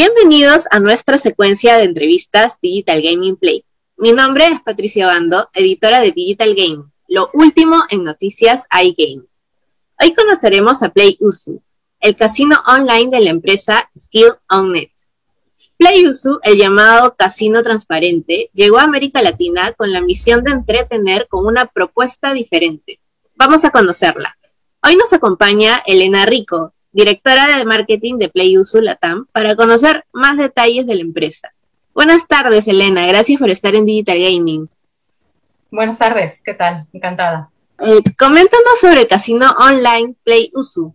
Bienvenidos a nuestra secuencia de entrevistas Digital Gaming Play. Mi nombre es Patricia Bando, editora de Digital Game, lo último en noticias iGame. Hoy conoceremos a Play Usu, el casino online de la empresa Skill On. PlayUsu, el llamado casino transparente, llegó a América Latina con la misión de entretener con una propuesta diferente. Vamos a conocerla. Hoy nos acompaña Elena Rico, directora de marketing de PlayUsu Latam, para conocer más detalles de la empresa. Buenas tardes, Elena. Gracias por estar en Digital Gaming. Buenas tardes. ¿Qué tal? Encantada. Eh, coméntanos sobre el casino online PlayUsu.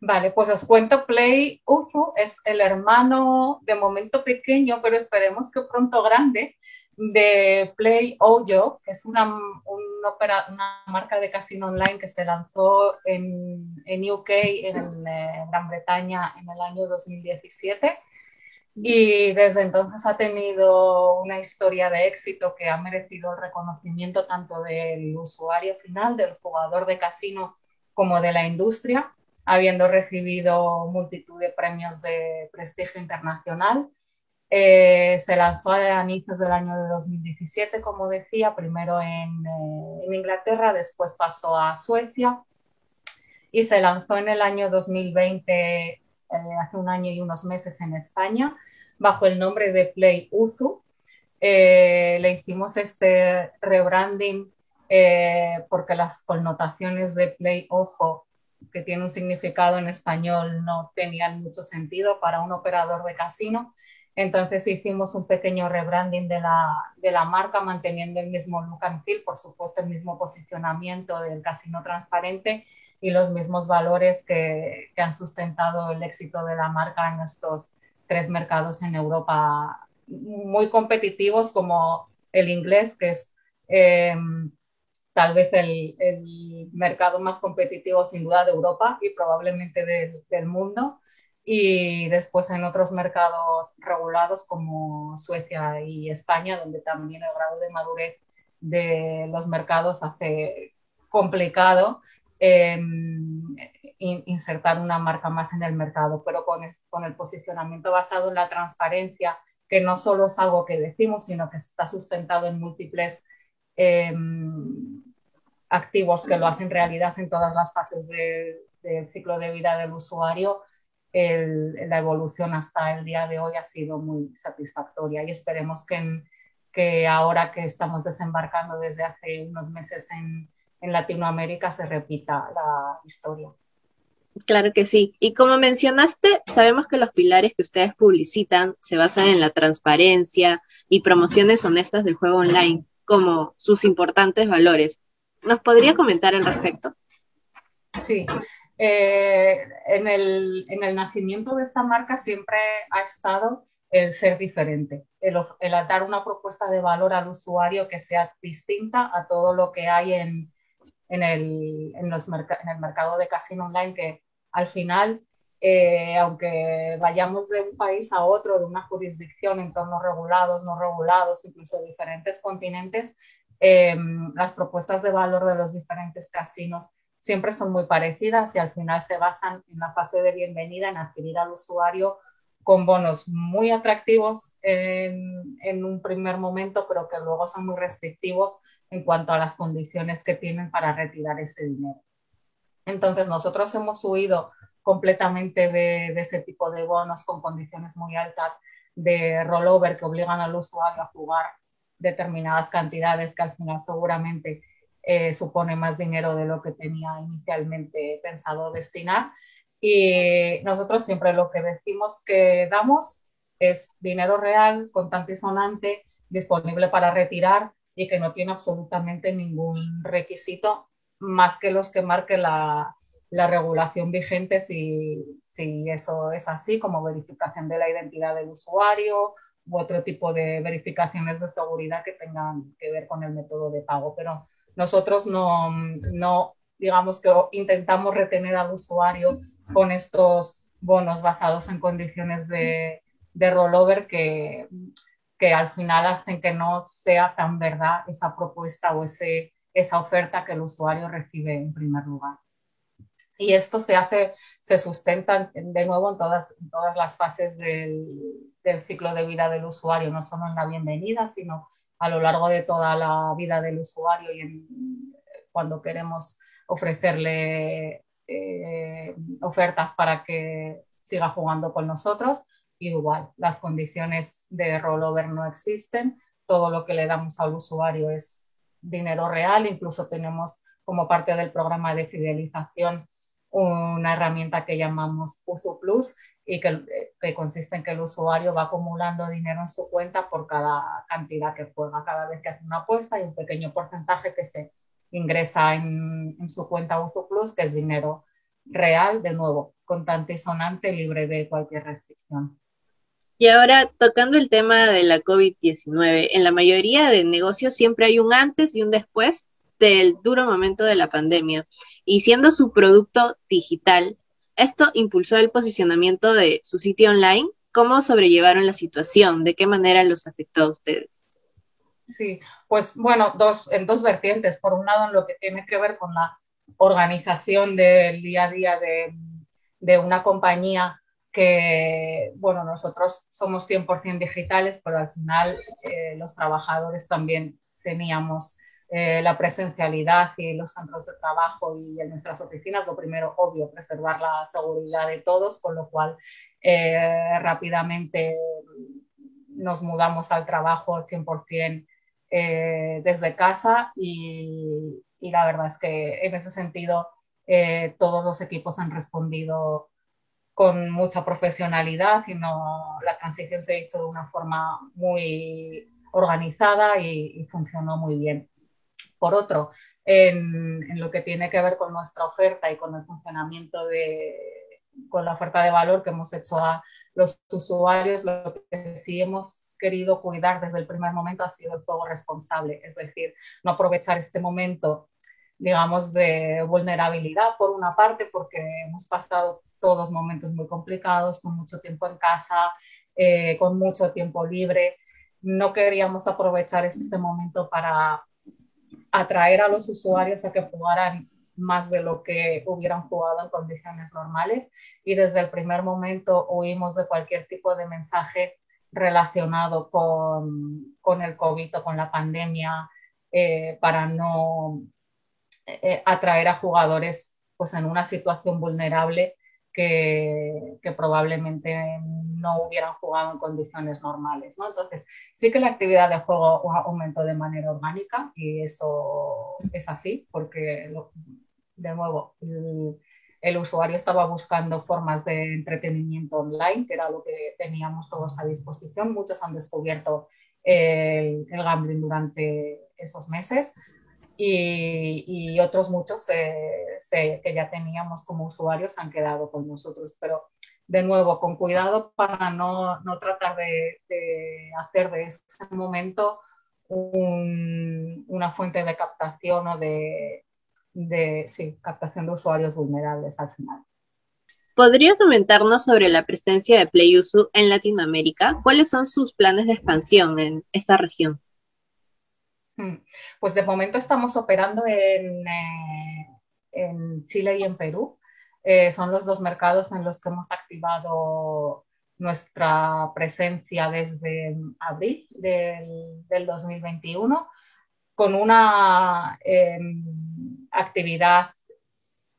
Vale, pues os cuento, Play Uzu es el hermano de momento pequeño, pero esperemos que pronto grande, de Play Ojo, que es una, una marca de casino online que se lanzó en, en UK, en, en, Gran Bretaña, en el año 2017. Y desde entonces ha tenido una historia de éxito que ha merecido el reconocimiento tanto del usuario final, del jugador de casino, como de la industria habiendo recibido multitud de premios de prestigio internacional. Eh, se lanzó a inicios del año de 2017, como decía, primero en, eh, en, Inglaterra, después pasó a Suecia y se lanzó en el año 2020, eh, hace un año y unos meses en España, bajo el nombre de Play Uzu. le hicimos este rebranding porque las connotaciones de Play Ojo que tiene un significado en español no tenían mucho sentido para un operador de casino. Entonces hicimos un pequeño rebranding de la, de la marca, manteniendo el mismo look and feel, por supuesto el mismo posicionamiento del casino transparente y los mismos valores que, han sustentado el éxito de la marca en estos tres mercados en Europa muy competitivos como el inglés, que es eh, tal vez el, mercado más competitivo sin duda de Europa y probablemente del mundo. Y después en otros mercados regulados como Suecia y España, donde también el grado de madurez de los mercados hace complicado eh, insertar una marca más en el mercado, pero con, con el posicionamiento basado en la transparencia, que no solo es algo que decimos, sino que está sustentado en múltiples eh, activos que lo hacen realidad en todas las fases del de ciclo de vida del usuario, el, la evolución hasta el día de hoy ha sido muy satisfactoria y esperemos que, que ahora que estamos desembarcando desde hace unos meses en, en Latinoamérica se repita la historia. Claro que sí. Y como mencionaste, sabemos que los pilares que ustedes publicitan se basan en la transparencia y promociones honestas del juego online como sus importantes valores. ¿Nos podría comentar al respecto? Sí. Eh, en, el, en, el, nacimiento de esta marca siempre ha estado el ser diferente, el, dar una propuesta de valor al usuario que sea distinta a todo lo que hay en, en, el, en, los en el mercado de casino online, que al final, eh, aunque vayamos de un país a otro, de una jurisdicción, entornos regulados, no regulados, incluso diferentes continentes, eh, las propuestas de valor de los diferentes casinos siempre son muy parecidas y al final se basan en la fase de bienvenida, en adquirir al usuario con bonos muy atractivos en, un primer momento, pero que luego son muy restrictivos en cuanto a las condiciones que tienen para retirar ese dinero. Entonces, nosotros hemos huido completamente de, de ese tipo de bonos con condiciones muy altas de rollover que obligan al usuario a jugar determinadas cantidades que al final seguramente eh, supone más dinero de lo que tenía inicialmente pensado destinar. Y nosotros siempre lo que decimos que damos es dinero real, contante y sonante, disponible para retirar y que no tiene absolutamente ningún requisito más que los que marque la, la regulación vigente si, si eso es así, como verificación de la identidad del usuario, u otro tipo de verificaciones de seguridad que tengan que ver con el método de pago. Pero nosotros no, no digamos que intentamos retener al usuario con estos bonos basados en condiciones de, de rollover que, que al final hacen que no sea tan verdad esa propuesta o ese, esa oferta que el usuario recibe en primer lugar. Y esto se hace, se sustenta de nuevo en todas, todas las fases del, del ciclo de vida del usuario, no solo en la bienvenida, sino a lo largo de toda la vida del usuario y cuando queremos ofrecerle eh, ofertas para que siga jugando con nosotros. Igual, las condiciones de rollover no existen, todo lo que le damos al usuario es dinero real, incluso tenemos como parte del programa de fidelización una herramienta que llamamos Uso Plus y que, que, consiste en que el usuario va acumulando dinero en su cuenta por cada cantidad que juega. Cada vez que hace una apuesta hay un pequeño porcentaje que se ingresa en, en su cuenta Uso Plus, que es dinero real, de nuevo, contante y sonante, libre de cualquier restricción. Y ahora, tocando el tema de la COVID-19, en la mayoría de negocios siempre hay un antes y un después del duro momento de la pandemia. Y siendo su producto digital, esto impulsó el posicionamiento de su sitio online. ¿Cómo sobrellevaron la situación? ¿De qué manera los afectó a ustedes? Sí, pues bueno, dos, en dos vertientes. Por un lado, en lo que tiene que ver con la organización del día a día de, de una compañía que, bueno, nosotros somos 100% digitales, pero al final eh, los trabajadores también teníamos eh, la presencialidad y los centros de trabajo y en nuestras oficinas, lo primero, obvio, preservar la seguridad de todos, con lo cual eh, rápidamente nos mudamos al trabajo 100% eh, desde casa y, y, la verdad es que en ese sentido todos los equipos han respondido con mucha profesionalidad y no, la transición se hizo de una forma muy organizada y funcionó muy bien. Por otro, en, en, lo que tiene que ver con nuestra oferta y con el funcionamiento de, con la oferta de valor que hemos hecho a los usuarios, lo que sí hemos querido cuidar desde el primer momento ha sido el juego responsable, es decir, no aprovechar este momento, digamos, de vulnerabilidad por una parte, porque hemos pasado todos momentos muy complicados, con mucho tiempo en casa, eh, con mucho tiempo libre. No queríamos aprovechar este momento para atraer a los usuarios a que jugaran más de lo que hubieran jugado en condiciones normales. Y desde el primer momento huimos de cualquier tipo de mensaje relacionado con, con el COVID o con la pandemia eh, para no eh, atraer a jugadores pues, en una situación vulnerable que, probablemente no hubieran jugado en condiciones normales. ¿no? Entonces, sí que la actividad de juego aumentó de manera orgánica y eso es así, porque, de nuevo, el, usuario estaba buscando formas de entretenimiento online, que era lo que teníamos todos a disposición. Muchos han descubierto el gambling durante esos meses y, otros muchos que ya teníamos como usuarios han quedado con nosotros. Pero de nuevo, con cuidado para no, no tratar de, hacer de ese momento un, una fuente de captación o de, de sí, captación de usuarios vulnerables al final. ¿Podría comentarnos sobre la presencia de PlayUsu en Latinoamérica? ¿Cuáles son sus planes de expansión en esta región? Hmm. Pues de momento estamos operando en, eh, en Chile y en Perú. Eh, son los dos mercados en los que hemos activado nuestra presencia desde abril del, del 2021 con una eh, actividad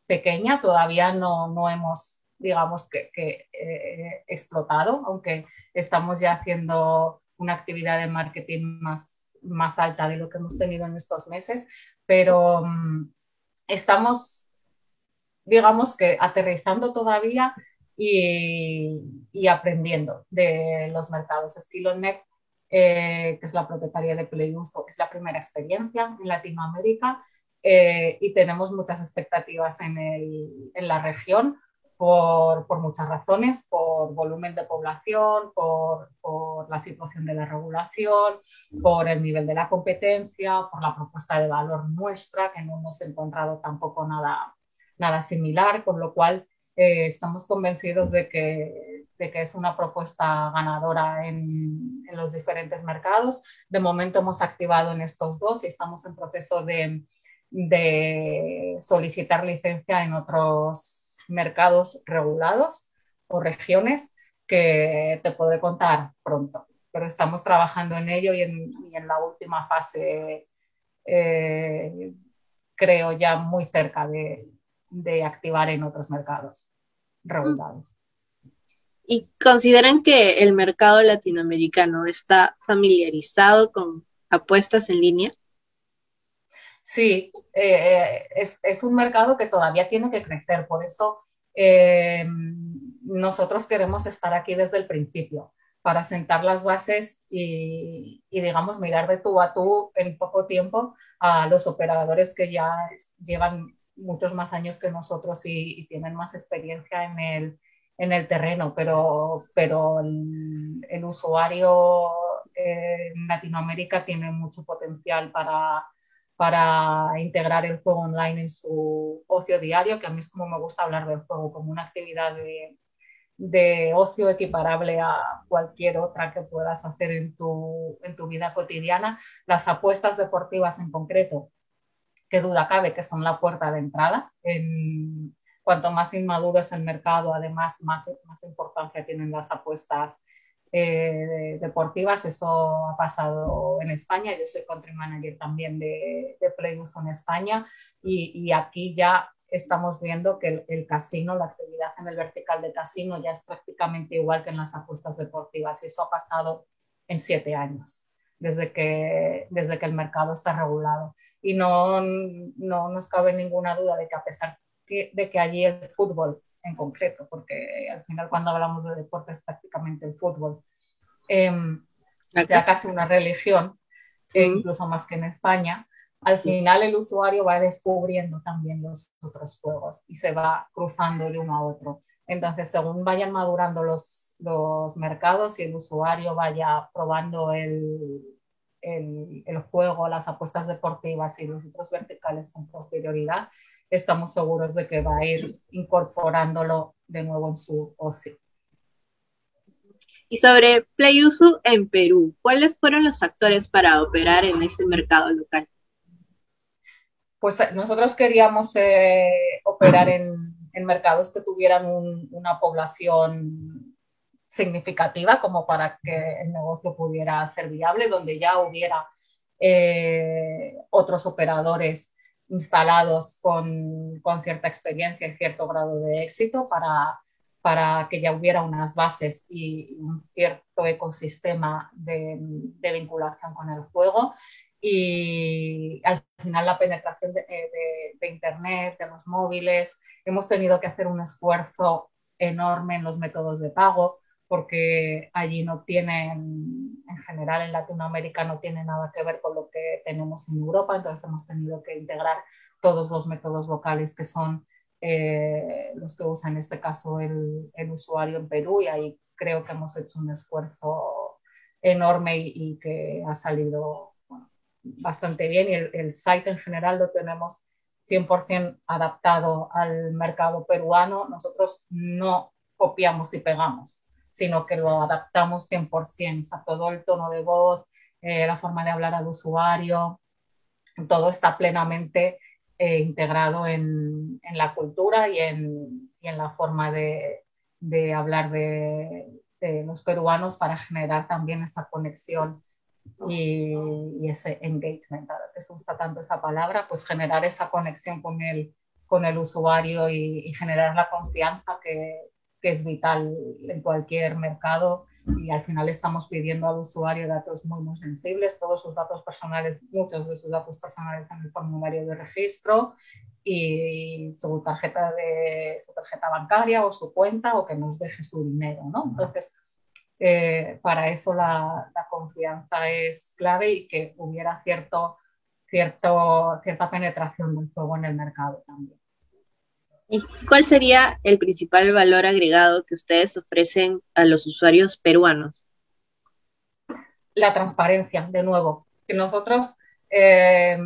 pequeña, todavía no, no hemos, digamos, que, que eh, explotado, aunque estamos ya haciendo una actividad de marketing más más alta de lo que hemos tenido en estos meses, pero um, estamos, digamos que, aterrizando todavía y, aprendiendo de los mercados. Estilonet, eh, que es la propietaria de PlayUso, es la primera experiencia en Latinoamérica eh, y tenemos muchas expectativas en la región por, por, muchas razones, por volumen de población, por, por, la situación de la regulación, por el nivel de la competencia, por la propuesta de valor nuestra, que no hemos encontrado tampoco nada, nada similar, con lo cual eh, estamos convencidos de que, de que, es una propuesta ganadora en, en los diferentes mercados. De momento hemos activado en estos dos y estamos en proceso de de solicitar licencia en otros mercados regulados o regiones que te podré contar pronto. Pero estamos trabajando en ello y en, la última fase, eh, creo ya muy cerca de, de activar en otros mercados regulados. ¿Y consideran que el mercado latinoamericano está familiarizado con apuestas en línea? Sí, eh, es, un mercado que todavía tiene que crecer, por eso eh, nosotros queremos estar aquí desde el principio para sentar las bases y, digamos, mirar de tú a tú en poco tiempo a los operadores que ya llevan muchos más años que nosotros y, tienen más experiencia en el, en el terreno, pero, pero el, usuario en Latinoamérica tiene mucho potencial para, para integrar el juego online en su ocio diario, que a mí es como me gusta hablar del juego, como una actividad de, de ocio equiparable a cualquier otra que puedas hacer en tu, en tu vida cotidiana. Las apuestas deportivas en concreto, qué duda cabe que son la puerta de entrada. En, cuanto más inmaduro es el mercado, además más, más importancia tienen las apuestas eh, deportivas. Eso ha pasado en España. Yo soy country manager también de, de en España y, y, aquí ya estamos viendo que el, casino, la actividad en el vertical de casino ya es prácticamente igual que en las apuestas deportivas y eso ha pasado en siete años, desde que, desde que el mercado está regulado. Y no, no nos cabe ninguna duda de que a pesar de que allí el fútbol en concreto, porque al final cuando hablamos de deporte es prácticamente el fútbol. Eh, sea casi una religión, incluso más que en España. Al final el usuario va descubriendo también los otros juegos y se va cruzando de uno a otro. Entonces, según vayan madurando los, los mercados y el usuario vaya probando el, el, el, juego, las apuestas deportivas y los otros verticales con posterioridad, estamos seguros de que va a ir incorporándolo de nuevo en su ocio. Y sobre PlayUsu en Perú, ¿cuáles fueron los factores para operar en este mercado local? Pues eh, nosotros queríamos eh, operar en, mercados que tuvieran una población significativa como para que el negocio pudiera ser viable, donde ya hubiera eh, otros operadores instalados con, cierta experiencia y cierto grado de éxito para, para que ya hubiera unas bases y un cierto ecosistema de, vinculación con el juego. Y al final la penetración de, de, Internet, de los móviles, hemos tenido que hacer un esfuerzo enorme en los métodos de pago porque allí no tienen, en general en Latinoamérica no tiene nada que ver con lo que tenemos en Europa, entonces hemos tenido que integrar todos los métodos locales que son eh, los que usa en este caso el, el, usuario en Perú y ahí creo que hemos hecho un esfuerzo enorme y, que ha salido bastante bien y el, el site en general lo tenemos 100% adaptado al mercado peruano. Nosotros no copiamos y pegamos sino que lo adaptamos 100%, o sea, todo el tono de voz, eh, la forma de hablar al usuario, todo está plenamente eh, integrado en, en, la cultura y en, y en la forma de, de hablar de, de, los peruanos para generar también esa conexión y, y, ese engagement. Ahora se gusta tanto esa palabra, pues generar esa conexión con el, con el usuario y, y generar la confianza que, que es vital en cualquier mercado y al final estamos pidiendo al usuario datos muy, muy sensibles, todos sus datos personales, muchos de sus datos personales en el formulario de registro y su tarjeta, de, su tarjeta bancaria o su cuenta o que nos deje su dinero, ¿no? Entonces, eh, para eso la, la, confianza es clave y que hubiera cierto, cierto, cierta penetración del juego en el mercado también. ¿Y cuál sería el principal valor agregado que ustedes ofrecen a los usuarios peruanos? La transparencia, de nuevo. Que nosotros eh,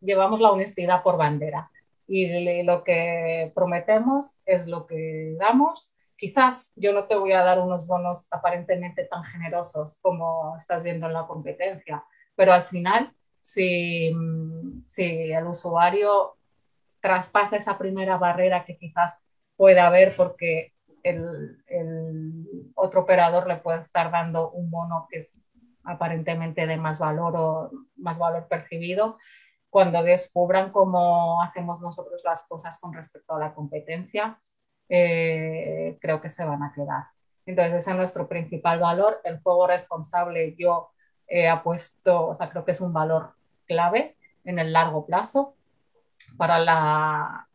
llevamos la honestidad por bandera y lo que prometemos es lo que damos. Quizás yo no te voy a dar unos bonos aparentemente tan generosos como estás viendo en la competencia, pero al final si, si el usuario traspasa esa primera barrera que quizás puede haber porque el, otro operador le puede estar dando un bono que es aparentemente de más valor o más valor percibido, cuando descubran cómo hacemos nosotros las cosas con respecto a la competencia, eh, creo que se van a quedar. Entonces, ese es nuestro principal valor. El juego responsable yo he apuesto, o sea, creo que es un valor clave en el largo plazo para la,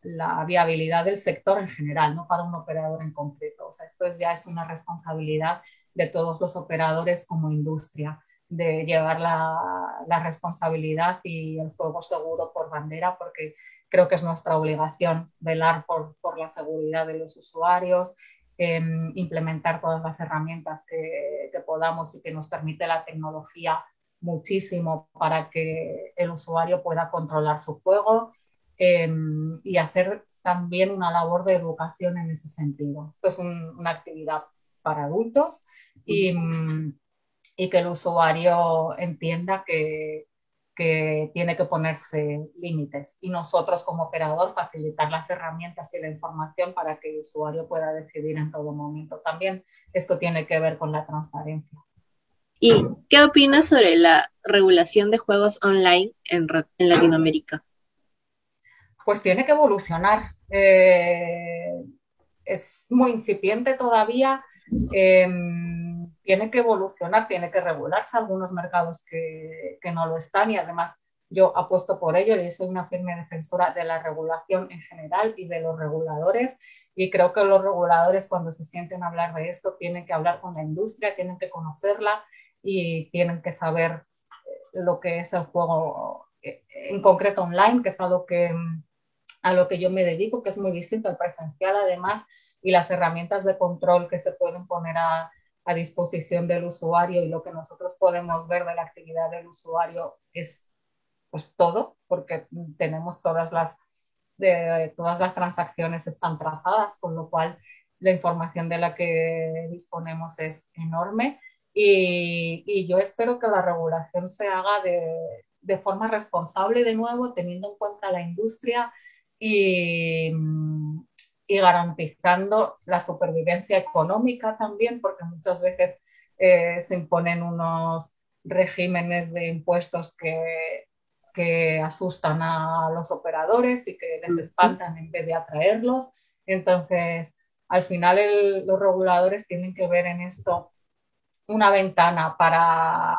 viabilidad del sector en general, no para un operador en concreto. O sea, esto ya es una responsabilidad de todos los operadores como industria, de llevar la, responsabilidad y el fuego seguro por bandera, porque creo que es nuestra obligación velar por, la seguridad de los usuarios, em, implementar todas las herramientas que, que podamos y que nos permite la tecnología muchísimo para que el usuario pueda controlar su juego Em, y hacer también una labor de educación en ese sentido. Esto es una actividad para adultos y, y, que el usuario entienda que, que tiene que ponerse límites y nosotros como operador facilitar las herramientas y la información para que el usuario pueda decidir en todo momento. También esto tiene que ver con la transparencia. ¿Y qué opinas sobre la regulación de juegos online en, en Latinoamérica? pues tiene que evolucionar. Eh, es muy incipiente todavía, em, tiene que evolucionar, tiene que regularse algunos mercados que, no lo están y además yo apuesto por ello y soy una firme defensora de la regulación en general y de los reguladores y creo que los reguladores cuando se sienten a hablar de esto tienen que hablar con la industria, tienen que conocerla y tienen que saber eh, lo que es el juego eh, en concreto online, que es algo que, a lo que yo me dedico, que es muy distinto al presencial además, y las herramientas de control que se pueden poner a, a disposición del usuario y lo que nosotros podemos ver de la actividad del usuario es pues todo, porque tenemos todas las, de, todas las transacciones están trazadas, con lo cual la información de la que disponemos es enorme. Y, yo espero que la regulación se haga de, de, forma responsable de nuevo, teniendo en cuenta la industria, y, garantizando la supervivencia económica también, porque muchas veces eh, se imponen unos regímenes de impuestos que, que asustan a los operadores y que les espantan en vez de atraerlos. Entonces, al final los reguladores tienen que ver en esto una ventana para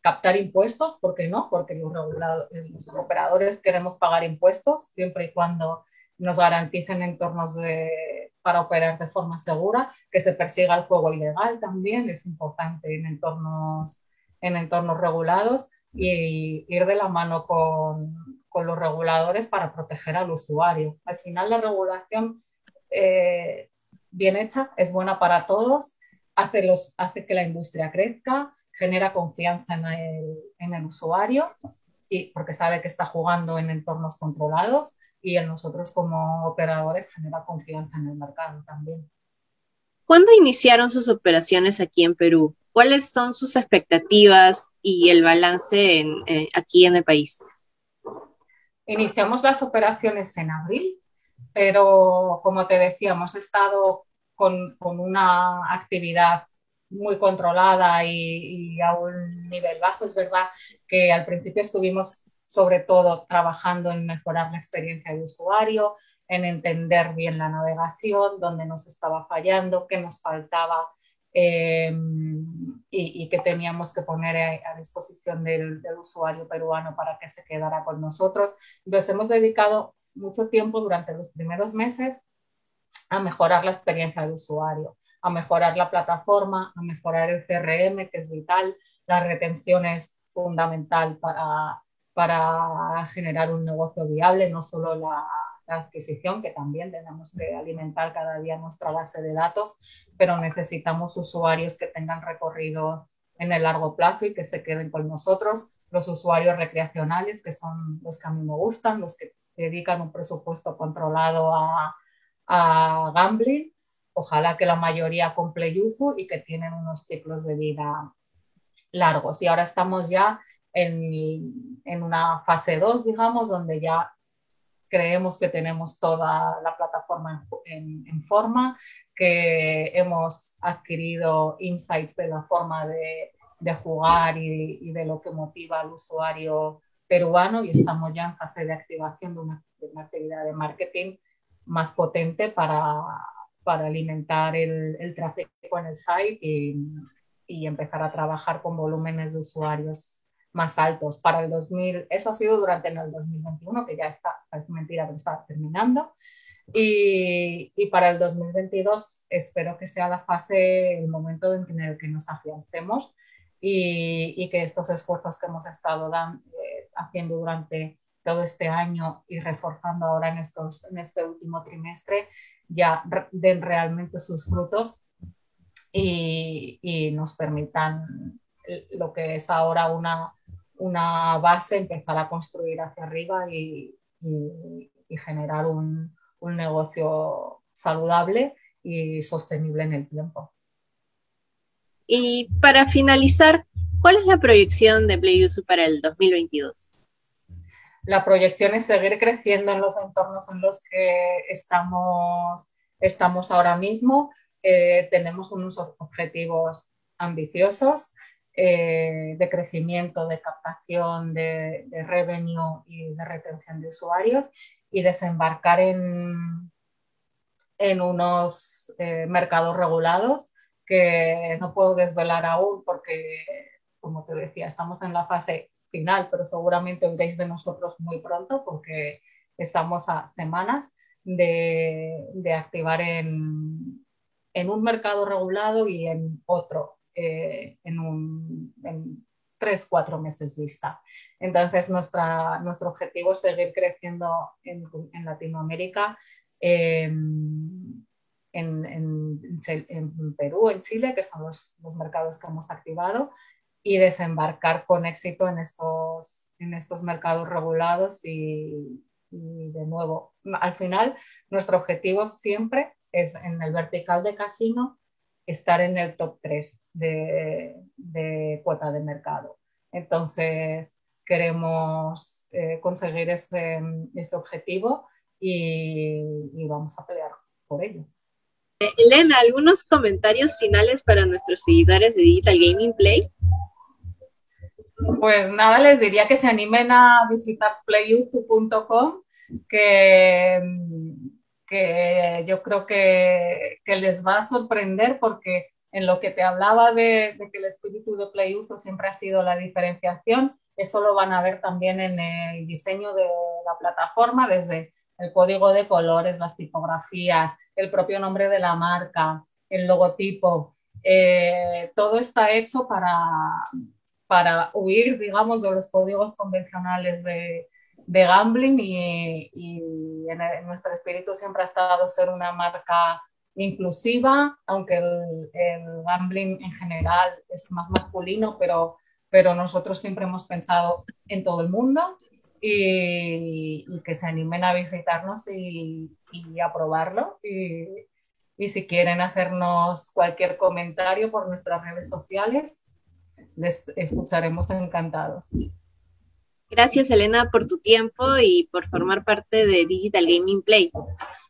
captar impuestos, ¿por qué no? Porque los, los, operadores queremos pagar impuestos siempre y cuando nos garanticen entornos de, para operar de forma segura, que se persiga el juego ilegal también, es importante en entornos, en entornos regulados y ir de la mano con, con los reguladores para proteger al usuario. Al final la regulación eh, bien hecha es buena para todos, hace, los, hace que la industria crezca, genera confianza en el, en el usuario y porque sabe que está jugando en entornos controlados y en nosotros como operadores genera confianza en el mercado también. ¿Cuándo iniciaron sus operaciones aquí en Perú? ¿Cuáles son sus expectativas y el balance en, aquí en el país? Iniciamos las operaciones en abril, pero como te decía, hemos estado con, con una actividad muy controlada y, a un nivel bajo. Es verdad que al principio estuvimos sobre todo trabajando en mejorar la experiencia de usuario, en entender bien la navegación, dónde nos estaba fallando, qué nos faltaba em, y, qué teníamos que poner a, disposición del, del, usuario peruano para que se quedara con nosotros. Entonces hemos dedicado mucho tiempo durante los primeros meses a mejorar la experiencia del usuario a mejorar la plataforma, a mejorar el CRM, que es vital. La retención es fundamental para, para generar un negocio viable, no solo la, adquisición, que también tenemos que alimentar cada día nuestra base de datos, pero necesitamos usuarios que tengan recorrido en el largo plazo y que se queden con nosotros, los usuarios recreacionales, que son los que a mí me gustan, los que dedican un presupuesto controlado a, a gambling ojalá que la mayoría compre Yuzu y que tienen unos ciclos de vida largos. Y ahora estamos ya en, en una fase 2, digamos, donde ya creemos que tenemos toda la plataforma en, en, forma, que hemos adquirido insights de la forma de, de jugar y, y, de lo que motiva al usuario peruano y estamos ya en fase de activación de una, de una actividad de marketing más potente para, para alimentar el, el, tráfico en el site y, y empezar a trabajar con volúmenes de usuarios más altos. Para el 2000, eso ha sido durante el 2021, que ya está, parece mentira, pero está terminando. Y, y, para el 2022 espero que sea la fase, el momento en el que nos afiancemos y, y que estos esfuerzos que hemos estado dan, eh, haciendo durante todo este año y reforzando ahora en, estos, en este último trimestre ya den realmente sus frutos y, y nos permitan lo que es ahora una, una base, empezar a construir hacia arriba y, y, y generar un, un, negocio saludable y sostenible en el tiempo. Y para finalizar, ¿cuál es la proyección de PlayUsu para el 2022? La proyección es seguir creciendo en los entornos en los que estamos, estamos ahora mismo. Eh, tenemos unos objetivos ambiciosos eh, de crecimiento, de captación de, de, revenue y de retención de usuarios y desembarcar en, en unos eh, mercados regulados que no puedo desvelar aún porque, como te decía, estamos en la fase final, pero seguramente oiréis de nosotros muy pronto porque estamos a semanas de, de activar en, en un mercado regulado y en otro eh, en, un, en tres, cuatro meses vista. Entonces, nuestra, nuestro objetivo es seguir creciendo en, en Latinoamérica, eh, en, en, en, Perú, en Chile, que son los, los, mercados que hemos activado, y desembarcar con éxito en estos, en estos mercados regulados y, y de nuevo, al final, nuestro objetivo siempre es en el vertical de casino estar en el top 3 de, de cuota de mercado. Entonces, queremos eh, conseguir ese, ese objetivo y, y, vamos a pelear por ello. Elena, ¿algunos comentarios finales para nuestros seguidores de Digital Gaming Play? Pues nada, les diría que se animen a visitar playuzu.com, que que yo creo que, que, les va a sorprender porque en lo que te hablaba de, de que el espíritu de Play Uso siempre ha sido la diferenciación, eso lo van a ver también en el diseño de la plataforma, desde el código de colores, las tipografías, el propio nombre de la marca, el logotipo. Eh, todo está hecho para, para huir, digamos, de los códigos convencionales de, de gambling y, y en, en, nuestro espíritu siempre ha estado ser una marca inclusiva, aunque el, el, gambling en general es más masculino, pero, pero nosotros siempre hemos pensado en todo el mundo y, y que se animen a visitarnos y, y a probarlo. Y, y si quieren hacernos cualquier comentario por nuestras redes sociales, les escucharemos encantados. Gracias, Elena, por tu tiempo y por formar parte de Digital Gaming Play.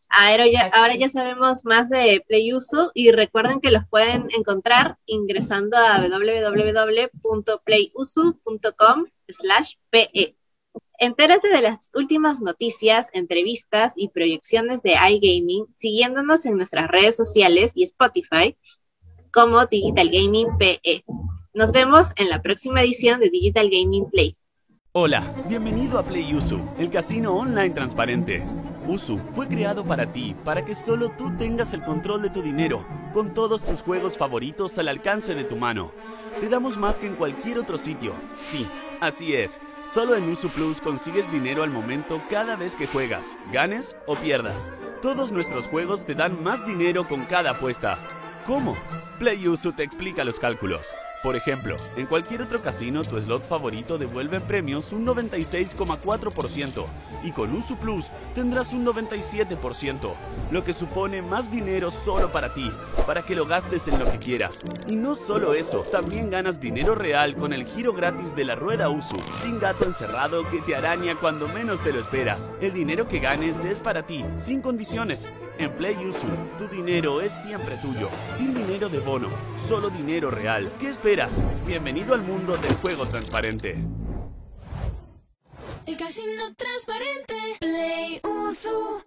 Ahora ya, ahora ya sabemos más de PlayUso y recuerden que los pueden encontrar ingresando a www.playuso.com pe. Entérate de las últimas noticias, entrevistas y proyecciones de iGaming siguiéndonos en nuestras redes sociales y Spotify como Digital Gaming PE. Nos vemos en la próxima edición de Digital Gaming Play. Hola, bienvenido a Play Usu, el casino online transparente. Usu fue creado para ti, para que solo tú tengas el control de tu dinero, con todos tus juegos favoritos al alcance de tu mano. Te damos más que en cualquier otro sitio. Sí, así es. Solo en Usu Plus consigues dinero al momento cada vez que juegas, ganes o pierdas. Todos nuestros juegos te dan más dinero con cada apuesta. ¿Cómo? Play Usu te explica los cálculos. Por ejemplo, en cualquier otro casino tu slot favorito devuelve premios un 96,4% y con Usu Plus tendrás un 97%, lo que supone más dinero solo para ti, para que lo gastes en lo que quieras. Y no solo eso, también ganas dinero real con el giro gratis de la rueda Usu, sin gato encerrado que te araña cuando menos te lo esperas. El dinero que ganes es para ti, sin condiciones. En Play Usu, tu dinero es siempre tuyo, sin dinero de bono, solo dinero real. ¿Qué esperas? Bienvenido al mundo del juego transparente. El casino transparente, Play Usu.